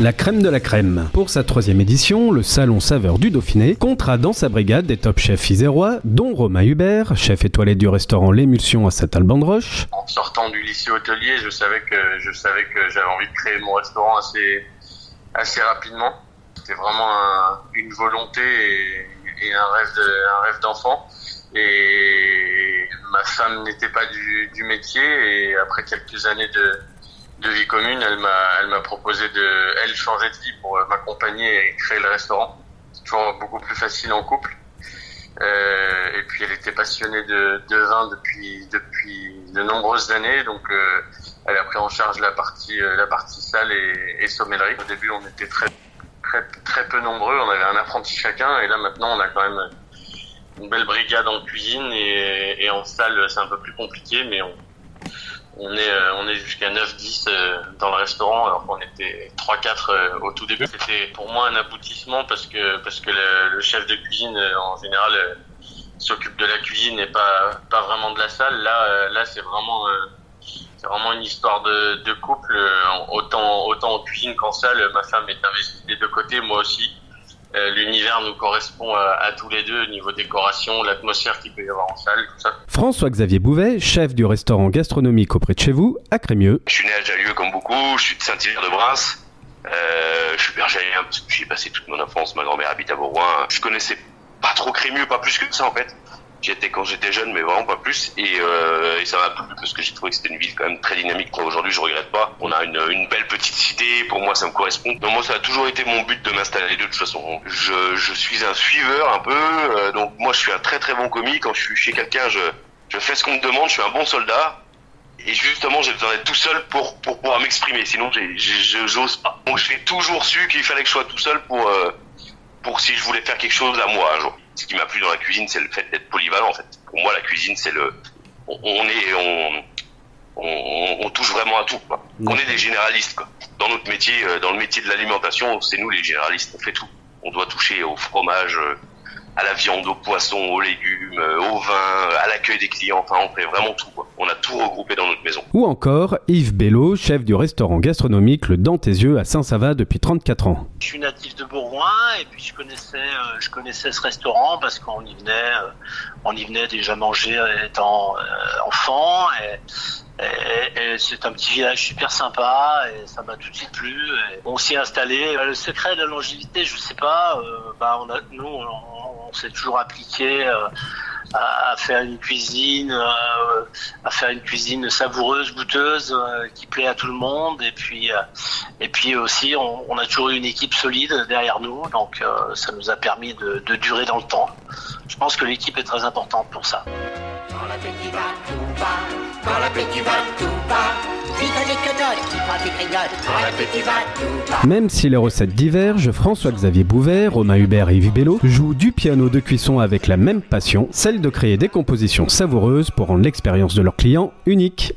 La crème de la crème. Pour sa troisième édition, le Salon Saveur du Dauphiné comptera dans sa brigade des top chefs isérois, dont Romain Hubert, chef étoilé du restaurant L'Émulsion à Saint-Alban-de-Roche. En sortant du lycée hôtelier, je savais que j'avais envie de créer mon restaurant assez rapidement. C'était vraiment une volonté et, un rêve d'enfant. Et ma femme n'était pas du métier et après quelques années de de vie commune, elle m'a, elle m'a proposé de, elle, changer de vie pour euh, m'accompagner et créer le restaurant. C'est toujours beaucoup plus facile en couple. Euh, et puis elle était passionnée de, de, vin depuis depuis de nombreuses années, donc euh, elle a pris en charge la partie euh, la partie salle et, et sommellerie. Au début, on était très très très peu nombreux, on avait un apprenti chacun, et là maintenant, on a quand même une belle brigade en cuisine et, et en salle, c'est un peu plus compliqué, mais on, on est, euh, est jusqu'à 9-10 euh, dans le restaurant alors qu'on était 3-4 euh, au tout début. C'était pour moi un aboutissement parce que, parce que le, chef de cuisine en général s'occupe de la cuisine et pas, pas vraiment de la salle. Là, là c'est vraiment, vraiment une histoire de, de couple. Autant, autant en cuisine qu'en salle, ma femme est investie des deux côtés, moi aussi. Euh, l'univers nous correspond à, tous les deux au niveau décoration, l'atmosphère qu'il peut y avoir en salle, tout ça. François-Xavier Bouvet, chef du restaurant gastronomique auprès de chez vous, à Crémieux. Je suis né à Jallieu comme beaucoup, je suis de Saint-Hilaire-de-Brasse. Euh, je suis bergerien parce que j'y ai passé toute mon enfance, ma grand-mère habite à Bourgoin. Je connaissais pas trop Crémieux, pas plus que ça en fait. J'y étais quand j'étais jeune, mais vraiment pas plus. Et, euh, et ça m'a plu parce que j'ai trouvé que c'était une ville quand même très dynamique. Aujourd'hui, je regrette pas. On a une, belle petite cité. Pour moi, ça me correspond. Donc moi, ça a toujours été mon but de m'installer de toute façon. Je, suis un suiveur un peu. Euh, donc moi, je suis un très très bon commis. Quand je suis chez quelqu'un, je, fais ce qu'on me demande. Je suis un bon soldat. Et justement, j'ai besoin d'être tout seul pour, pour pouvoir m'exprimer. Sinon, j'ose pas. Donc, j'ai toujours su qu'il fallait que je sois tout seul pour, euh, pour si je voulais faire quelque chose à moi un jour ce qui m'a plu dans la cuisine, c'est le fait d'être polyvalent. En fait, pour moi, la cuisine, c'est le, on, est, on, on, on, touche vraiment à tout. Quoi. On est des généralistes. Quoi. Dans notre métier, euh, dans le métier de l'alimentation, c'est nous les généralistes. On fait tout. On doit toucher au fromage, euh, à la viande, au poisson, aux légumes, euh, au vin, à l'accueil des clients. Enfin, on fait vraiment tout. Quoi. On a tout regroupé dans notre maison. Ou encore Yves Bello, chef du restaurant gastronomique Le Dans tes yeux à Saint-Sava depuis 34 ans. Je suis natif de Bourgoin et puis je connaissais, euh, je connaissais ce restaurant parce qu'on y venait, euh, on y venait déjà manger étant enfant. Et, et, c'est un petit village super sympa et ça m'a tout de suite plu. on s'y est installé. Le secret de la longévité, je sais pas. bah on a, nous, on, on s'est toujours appliqué euh, à, faire une cuisine, euh, à faire une cuisine savoureuse, goûteuse, euh, qui plaît à tout le monde. Et puis, et puis aussi, on, a toujours eu une équipe solide derrière nous, donc ça nous a permis de, de durer dans le temps. Je pense que l'équipe est très importante pour ça. Même si les recettes divergent, François-Xavier Bouvet, Romain Hubert et Yves Bello jouent du piano de cuisson avec la même passion, celle de créer des compositions savoureuses pour rendre l'expérience de leurs clients unique.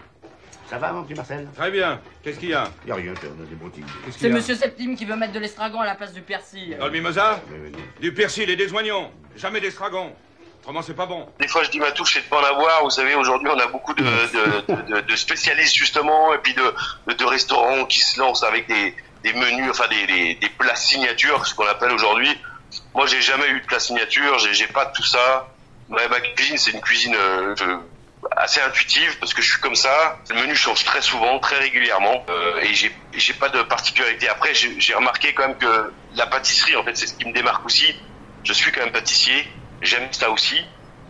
Ça va, mon petit Marcel Très bien. Qu'est-ce qu'il y a Il a rien, a des boutiques. C'est Monsieur Septime qui veut mettre de l'estragon à la place du persil. Dans le mimosa Du persil et des oignons. Jamais d'estragon. Comment c'est pas bon Des fois, je dis ma touche, c'est de pas en avoir. Vous savez, aujourd'hui, on a beaucoup de, de, de, spécialistes justement, et puis de, de, restaurants qui se lancent avec des, des menus, enfin des, des, plats signatures, ce qu'on appelle aujourd'hui. Moi, j'ai jamais eu de plat signature. J'ai pas tout ça. Ma, ma cuisine, c'est une cuisine euh, assez intuitive parce que je suis comme ça. Le menu change très souvent, très régulièrement, euh, et j'ai j'ai pas de particularité. Après, j'ai remarqué quand même que la pâtisserie, en fait, c'est ce qui me démarque aussi. Je suis quand même pâtissier j'aime ça aussi.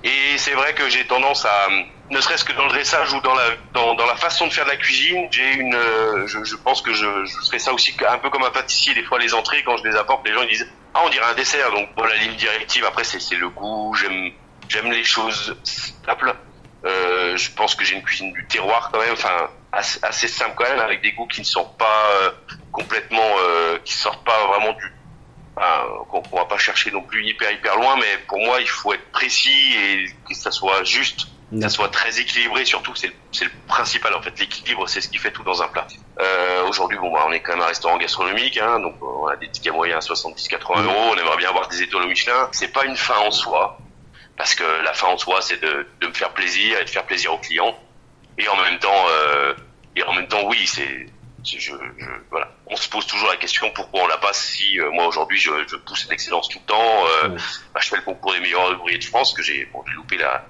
Et c'est vrai que j'ai tendance à, ne serait-ce que dans le dressage ou dans la dans, dans la façon de faire de la cuisine, j'ai une, euh, je, je, pense que je, je ferai ça aussi un peu comme un pâtissier. Des fois, les entrées quand je les apporte, les gens ils disent ah on dirait un dessert. Donc voilà, la ligne directive. Après c'est c'est le goût. J'aime j'aime les choses simples. Euh, je pense que j'ai une cuisine du terroir quand même, enfin assez, assez, simple quand même, avec des goûts qui ne sont pas euh, complètement, euh, qui sortent pas vraiment du qu'on ne va pas chercher non plus hyper hyper loin, mais pour moi il faut être précis et que ça soit juste, que ça soit très équilibré. Surtout c'est le, le principal en fait. L'équilibre c'est ce qui fait tout dans un plat. Euh, Aujourd'hui bon bah, on est quand même un restaurant gastronomique, hein, donc on a des tickets moyens à 70-80 euros. On aimerait bien avoir des étoiles au Michelin. C'est pas une fin en soi, parce que la fin en soi c'est de, de, me faire plaisir et de faire plaisir aux clients. Et en même temps, euh, et en même temps oui c'est je, je, voilà. On se pose toujours la question pourquoi on l'a pas. Si euh, moi aujourd'hui je, je pousse l'excellence tout le temps, euh, bah, je fais le concours des meilleurs ouvriers de France que j'ai bon, j'ai loupé la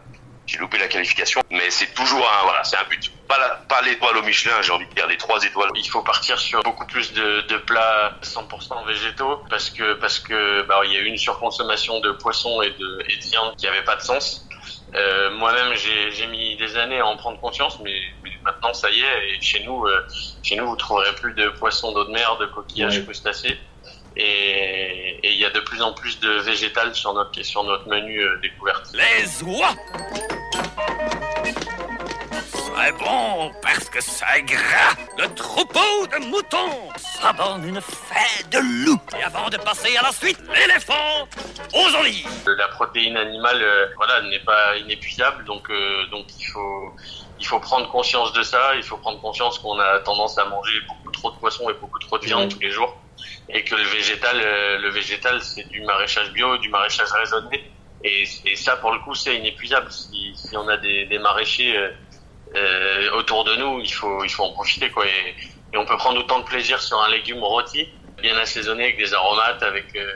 j'ai loupé la qualification, mais c'est toujours un voilà, c'est un but. Pas la, pas l'étoile au Michelin, j'ai envie de dire les trois étoiles. Il faut partir sur beaucoup plus de, de plats 100% végétaux parce que parce que bah, il y a eu une surconsommation de poissons et de, et de viande qui avait pas de sens. Euh, Moi-même, j'ai j'ai mis des années à en prendre conscience, mais, mais maintenant, ça y est. Et chez nous, euh, chez nous, vous trouverez plus de poissons d'eau de mer, de coquillages, Ouais. crustacés. Et et il y a de plus en plus de végétal sur notre sur notre menu euh, découverte. Les oies C'est bon parce que ça gras. Le troupeau de moutons Ça donne une fête de loup. Et avant de passer à la suite, l'éléphant aux olives. La protéine animale, euh, voilà, n'est pas inépuisable, donc euh, donc il faut il faut prendre conscience de ça. Il faut prendre conscience qu'on a tendance à manger beaucoup trop de poissons et beaucoup trop de viande tous les jours, et que le végétal, euh, le végétal, c'est du maraîchage bio, du maraîchage raisonné, et, et ça pour le coup c'est inépuisable. Si, si on a des, des maraîchers euh, autour de nous, il faut il faut en profiter quoi. Et, et on peut prendre autant de plaisir sur un légume rôti, bien assaisonné avec des aromates, avec euh,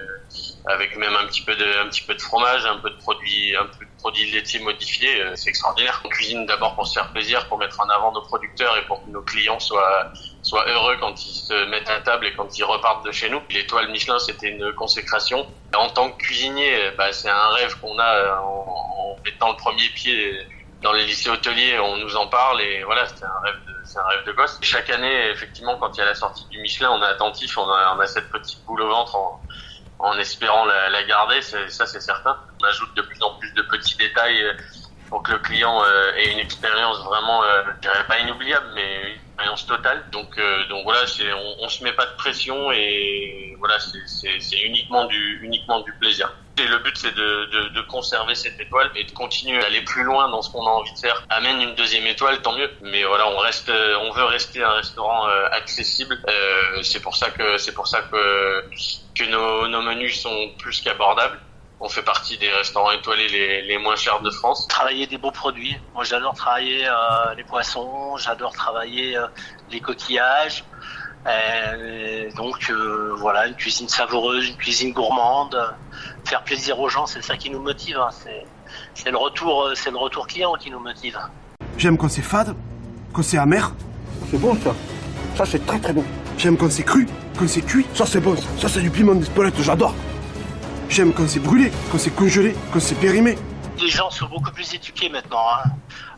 avec même un petit peu de un petit peu de fromage, un peu de produits un peu de produits laitiers modifiés, euh, c'est extraordinaire. On cuisine d'abord pour se faire plaisir, pour mettre en avant nos producteurs et pour que nos clients soient soient heureux quand ils se mettent à table et quand ils repartent de chez nous. L'étoile Michelin, c'était une consécration. En tant que cuisinier, bah, c'est un rêve qu'on a euh, en, en mettant le premier pied dans les lycées hôteliers, on nous en parle et voilà, c'est un rêve de, c'est un rêve de gosse. Chaque année, effectivement, quand il y a la sortie du Michelin, on est attentif, on a, on a cette petite boule au ventre en, en espérant la, la garder, ça c'est certain. On ajoute de plus en plus de petits détails euh, pour que le client euh, ait une expérience vraiment, euh, je dirais pas inoubliable, mais une expérience totale. Donc, euh, donc voilà, on, on se met pas de pression et voilà, c'est uniquement du, uniquement du plaisir. Le but, c'est de, de, conserver cette étoile et de continuer d'aller plus loin dans ce qu'on a envie de faire. Amène une deuxième étoile, tant mieux. Mais voilà, on reste, euh, on veut rester un restaurant euh, accessible. Euh, c'est pour ça que, c'est pour ça que, que nos, menus sont plus qu'abordables. On fait partie des restaurants étoilés les, les moins chers de France. Travailler des beaux produits. Moi, j'adore travailler les poissons, j'adore travailler les coquillages. Euh, donc euh, voilà, une cuisine savoureuse, une cuisine gourmande, faire plaisir aux gens, c'est ça qui nous motive. hein. C'est le retour, euh, c'est le retour client qui nous motive. J'aime quand c'est fade, quand c'est amer. C'est bon ça. Ça c'est très très bon. J'aime quand c'est cru, quand c'est cuit. Ça c'est bon. ça. Ça, c'est du piment d'Espelette, j'adore. J'aime quand c'est brûlé, quand c'est congelé, quand c'est périmé. Les gens sont beaucoup plus éduqués maintenant. hein.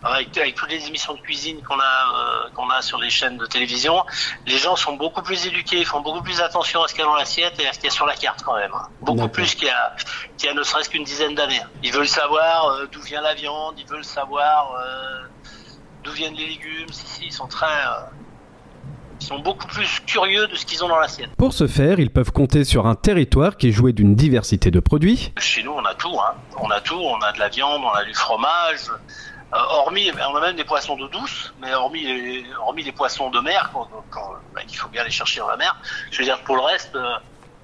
Avec, avec toutes les émissions de cuisine qu'on a, euh, qu'on a sur les chaînes de télévision, les gens sont beaucoup plus éduqués, ils font beaucoup plus attention à ce qu'il y a dans l'assiette et à ce qu'il y a sur la carte quand même. hein. Beaucoup plus qu'il y a, qu'il y a ne serait-ce qu'une dizaine d'années. Ils veulent savoir euh, d'où vient la viande, ils veulent savoir euh, d'où viennent les légumes. Si, si, ils sont très, sont beaucoup plus curieux de ce qu'ils ont dans l'assiette. Pour ce faire, ils peuvent compter sur un territoire qui est joué d'une diversité de produits, Chez nous, on a tout. Hein. On a tout. On a de la viande, on a du fromage. Euh, hormis, on a même des poissons d'eau douce, mais hormis les, hormis les poissons de mer, quand, quand- bah, il faut bien les chercher dans la mer. Je veux dire, pour le reste, euh,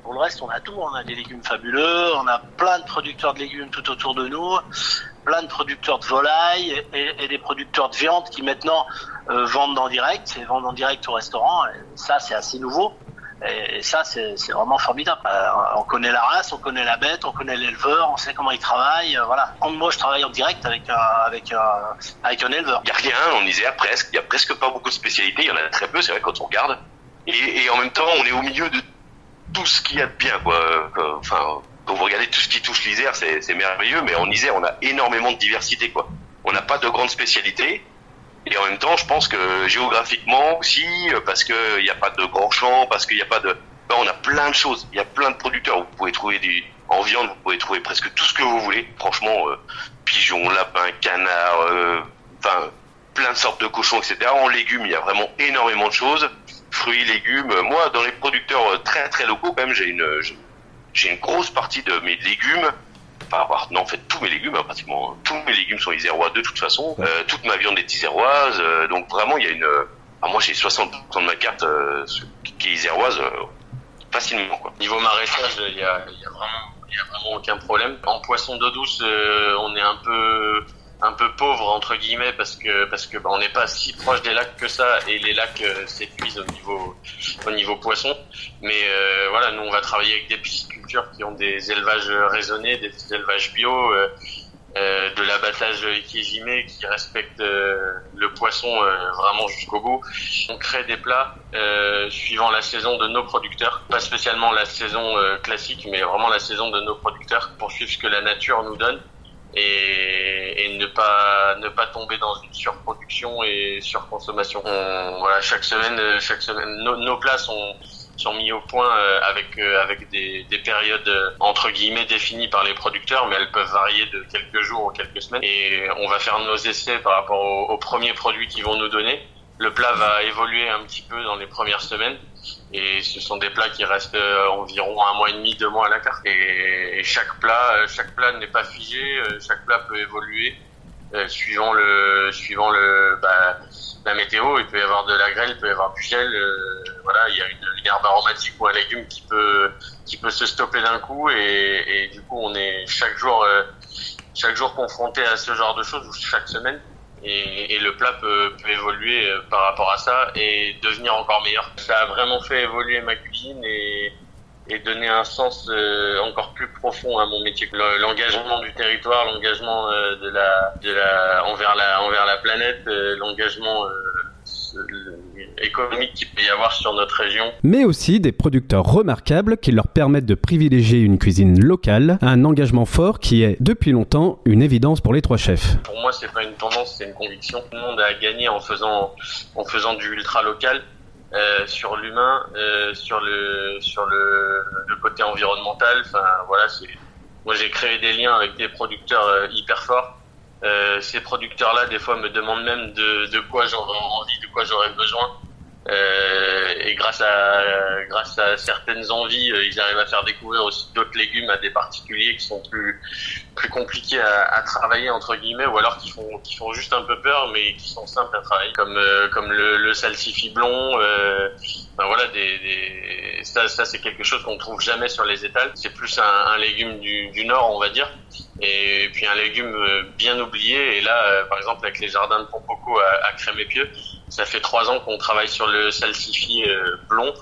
pour le reste, on a tout. On a des légumes fabuleux. On a plein de producteurs de légumes tout autour de nous, plein de producteurs de volailles et, et des producteurs de viande qui maintenant euh, vendent en direct, et vendent en direct au restaurant. Ça, c'est assez nouveau. Et ça, c'est vraiment formidable. Euh, on connaît la race, on connaît la bête, on connaît l'éleveur, on sait comment il travaille. euh, voilà. Moi, je travaille en direct avec un, avec avec un éleveur. Il y a rien en Isère presque. Il y a presque pas beaucoup de spécialités. Il y en a très peu, c'est vrai quand on regarde. Et, et en même temps, on est au milieu de tout ce qu'il y a de bien, quoi. Euh, Enfin, quand vous regardez tout ce qui touche l'Isère, c'est merveilleux. Mais en Isère, on a énormément de diversité, quoi. On n'a pas de grandes spécialités. Et en même temps, je pense que géographiquement aussi, euh, parce qu'il n'y a pas de grands champs, parce qu'il n'y a pas de... Ben, on a plein de choses. Il y a plein de producteurs. Vous pouvez trouver du... En viande, vous pouvez trouver presque tout ce que vous voulez. Franchement, euh, pigeons, lapins, canards, euh, enfin, plein de sortes de cochons, etc. En légumes, il y a vraiment énormément de choses. Fruits, légumes. Moi, dans les producteurs très très locaux, quand même, j'ai une, j'ai une grosse partie de mes légumes. Enfin, avoir- non, en fait, tous mes légumes, hein, pratiquement, tous mes légumes sont isérois de toute façon. Euh, toute ma viande est iséroise. euh, donc vraiment, il y a une. euh, moi, j'ai 60% de ma carte euh, qui est iséroise euh, facilement, quoi. Niveau maraîchage, il y a, il y a vraiment, il y a vraiment aucun problème. En poisson d'eau douce, euh, on est un peu, un peu pauvre entre guillemets parce que parce que bah, on n'est pas si proche des lacs que ça et les lacs euh, s'épuisent au niveau au niveau poisson mais euh, voilà nous on va travailler avec des qui ont des élevages raisonnés des élevages bio euh, euh, de l'abattage équésimé qui respecte euh, le poisson vraiment jusqu'au bout. On crée des plats suivant la saison de nos producteurs, pas spécialement la saison classique, mais vraiment la saison de nos producteurs pour suivre ce que la nature nous donne et, ne pas ne pas tomber dans une surproduction et surconsommation. On, voilà, chaque semaine, chaque semaine, nos plats sont sont mis au point euh, avec euh, avec des, des périodes euh, entre guillemets définies par les producteurs, mais elles peuvent varier de quelques jours ou quelques semaines. Et on va faire nos essais par rapport aux, aux premiers produits qu'ils vont nous donner. Le plat va évoluer un petit peu dans les premières semaines. Et ce sont des plats qui restent environ un mois et demi, deux mois à la carte. Et chaque plat, chaque plat n'est pas figé. Chaque plat peut évoluer suivant le, suivant le, bah, la météo. Il peut y avoir de la grêle, il peut y avoir du gel. Euh, voilà, il y a une, une, herbe aromatique ou un légume qui peut qui peut se stopper d'un coup et, et, du coup on est chaque jour euh, chaque jour confronté à ce genre de choses ou chaque semaine. Et, et le plat peut, peut, évoluer euh, par rapport à ça et devenir encore meilleur. Ça a vraiment fait évoluer ma cuisine et, et donner un sens euh, encore plus profond à mon métier. L'engagement du territoire, l'engagement euh, de la, de la, envers la, envers la planète, euh, l'engagement économique qu'il peut y avoir sur notre région. Mais aussi des producteurs remarquables qui leur permettent de privilégier une cuisine locale, un engagement fort qui est depuis longtemps une évidence pour les trois chefs. Pour moi, c'est pas une tendance, c'est une conviction. Tout le monde a gagné en faisant, en faisant du ultra local. Euh, sur l'humain, euh, sur le sur le, le côté environnemental. Enfin voilà, c'est moi j'ai créé des liens avec des producteurs euh, hyper forts. Euh, ces producteurs-là, des fois, me demandent même de, de quoi j'aurais envie, de quoi j'aurais besoin. Euh, et grâce à grâce à certaines envies, euh, ils arrivent à faire découvrir aussi d'autres légumes à des particuliers qui sont plus plus compliqués à, à, travailler entre guillemets, ou alors qui font qui font juste un peu peur, mais qui sont simples à travailler, comme euh, comme le, le blond. Euh, ben voilà, des, des ça, ça c'est quelque chose qu'on trouve jamais sur les étals. C'est plus un, un légume du, du nord, on va dire et puis un légume bien oublié. Et là, par exemple, avec les jardins de Pompoco à, à Crémépieux, ça fait trois ans qu'on travaille sur le salsifis blond,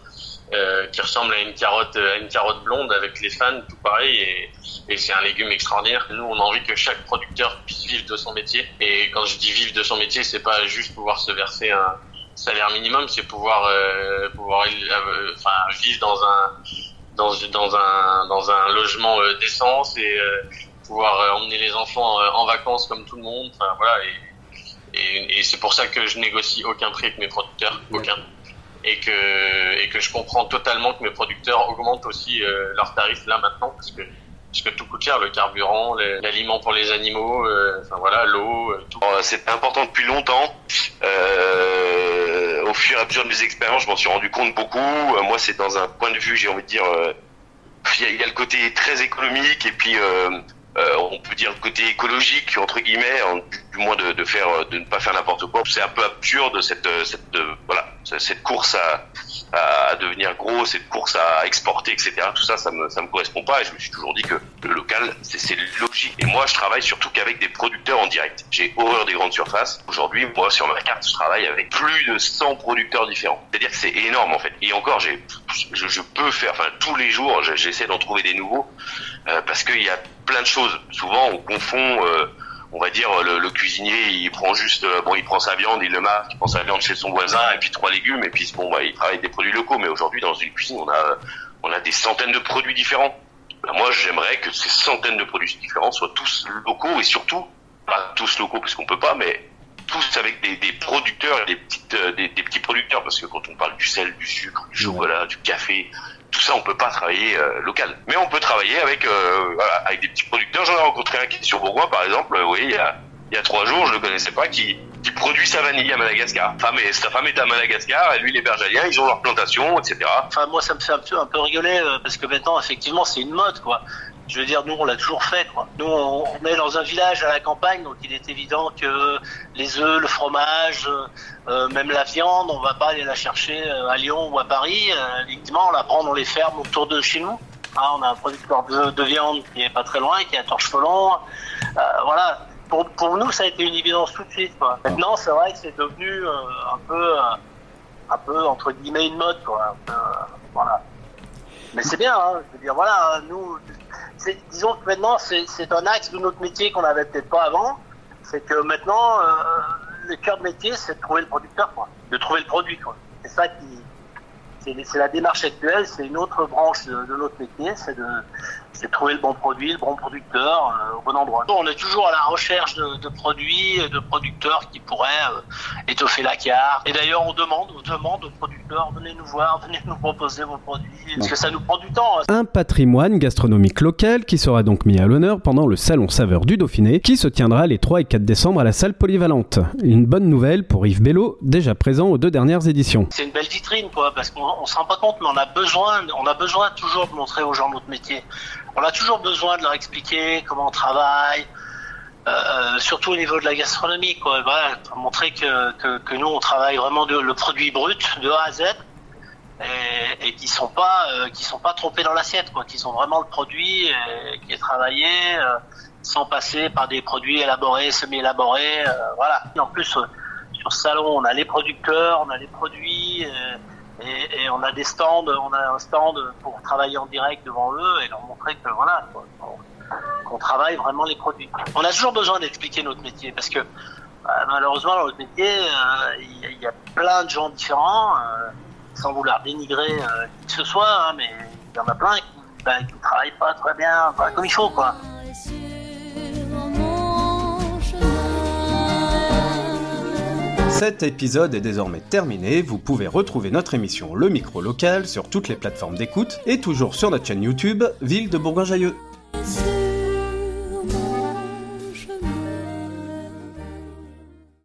euh, qui ressemble à une carotte, à une carotte blonde avec les fans, tout pareil. Et, c'est un légume extraordinaire. Nous, on a envie que chaque producteur puisse vivre de son métier. Et quand je dis vivre de son métier, c'est pas juste pouvoir se verser un salaire minimum, c'est pouvoir euh, euh, vivre dans un logement d'essence et pouvoir emmener les enfants en vacances comme tout le monde. Et, et c'est pour ça que je négocie aucun prix avec mes producteurs, aucun. Et que, et que je comprends totalement que mes producteurs augmentent aussi euh, leurs tarifs là maintenant parce que parce que tout coûte cher, le carburant, l'aliment pour les animaux, euh, enfin voilà, l'eau, euh, tout. C'est important depuis longtemps. Euh, au fur et à mesure de mes expériences, je m'en suis rendu compte beaucoup. moi, c'est dans un point de vue, j'ai envie de dire, il y, y, a le côté très économique et puis on peut dire le côté écologique entre guillemets, du moins de, de, ne pas faire n'importe quoi. C'est un peu absurde cette, cette course à, à devenir gros, cette course à exporter, etc. Tout ça, ça me, ça me correspond pas. Et je me suis toujours dit que le local, c'est logique. Et moi, je travaille surtout qu'avec des producteurs en direct. J'ai horreur des grandes surfaces. Aujourd'hui, moi, sur ma carte, je travaille avec plus de 100 producteurs différents. C'est-à-dire que c'est énorme en fait. Et encore, j'ai, je, je, peux faire, enfin tous les jours, j'essaie d'en trouver des nouveaux euh, parce qu'il y a plein de choses. Souvent, on confond. Euh, on va dire le, le, cuisinier il prend juste bon il prend sa viande il le marque il prend sa viande chez son voisin et puis trois légumes et puis bon bah, il travaille des produits locaux mais aujourd'hui dans une cuisine on a on a des centaines de produits différents ben, moi j'aimerais que ces centaines de produits différents soient tous locaux et surtout pas tous locaux parce qu'on peut pas mais tous avec des, des producteurs des petites des, des, petits producteurs parce que quand on parle du sel du sucre du chocolat du café tout ça on peut pas travailler euh, local. Mais on peut travailler avec euh, avec des petits producteurs. J'en ai rencontré un qui est sur Bourgoin par exemple oui il y a il y a trois jours je le connaissais pas qui qui produit sa vanille à Madagascar. Femme et, sa femme est à Madagascar et lui les bergaliens ils ont leur plantation etc enfin moi ça me fait un peu un peu rigoler euh, parce que maintenant effectivement c'est une mode quoi je veux dire, nous, on l'a toujours fait. Nous, on, est dans un village à la campagne, donc il est évident que les œufs, le fromage, euh, même la viande, on va pas aller la chercher à Lyon ou à Paris. Euh, effectivement, on la prend dans les fermes autour de chez nous. Hein, on a un producteur de, de, viande qui est pas très loin, qui est à Torchefelon. Euh, voilà. pour, nous, ça a été une évidence tout de suite. Maintenant, c'est vrai que c'est devenu euh, un peu, euh, un peu entre guillemets une mode, quoi. Euh, voilà. Mais c'est bien, hein, je veux dire, voilà, nous, disons que maintenant, c'est un axe de notre métier qu'on n'avait peut-être pas avant. C'est que maintenant, euh, le cœur de métier, c'est de trouver le producteur, quoi. De trouver le produit, quoi. C'est ça qui, c'est c'est la démarche actuelle, c'est une autre branche de, de notre métier, c'est de, c'est trouver le bon produit, le bon producteur euh, au bon endroit. On est toujours à la recherche de, de produits, et de producteurs qui pourraient euh, étoffer la carte. Et d'ailleurs, on demande, on demande aux producteurs, venez nous voir, venez nous proposer vos produits, parce que ça nous prend du temps. hein. Un patrimoine gastronomique local qui sera donc mis à l'honneur pendant le Salon Saveur du Dauphiné qui se tiendra les 3 et 4 décembre à la salle polyvalente. Une bonne nouvelle pour Yves Bello, déjà présent aux deux dernières éditions. C'est une belle vitrine, quoi, parce qu'on on se rend pas compte, mais on a besoin, on a besoin toujours de montrer aux gens notre métier. On a toujours besoin de leur expliquer comment on travaille, euh, surtout au niveau de la gastronomie, quoi. Montrer que, que, nous on travaille vraiment le produit brut de A à Z et, et qui sont pas euh, qui sont pas trompés dans l'assiette, quoi. Qui sont vraiment le produit euh, qui est travaillé. euh, sans passer par des produits élaborés, semi-élaborés, euh, voilà. En plus, euh, sur ce salon, on a les producteurs, on a les produits, euh, et, on a des stands, on a un stand pour travailler en direct devant eux et leur montrer que voilà, qu'on- travaille vraiment les produits. On a toujours besoin d'expliquer notre métier parce que euh, malheureusement dans notre métier, euh, il y, a- plein de gens différents, euh, sans vouloir dénigrer euh, qui que ce soit, hein, mais il y en a plein qui, bah, qui travaillent pas très bien, pas comme il faut, quoi. Cet épisode est désormais terminé, vous pouvez retrouver notre émission Le Micro Local sur toutes les plateformes d'écoute et toujours sur notre chaîne YouTube Ville de Bourgoin-Jallieu. Sur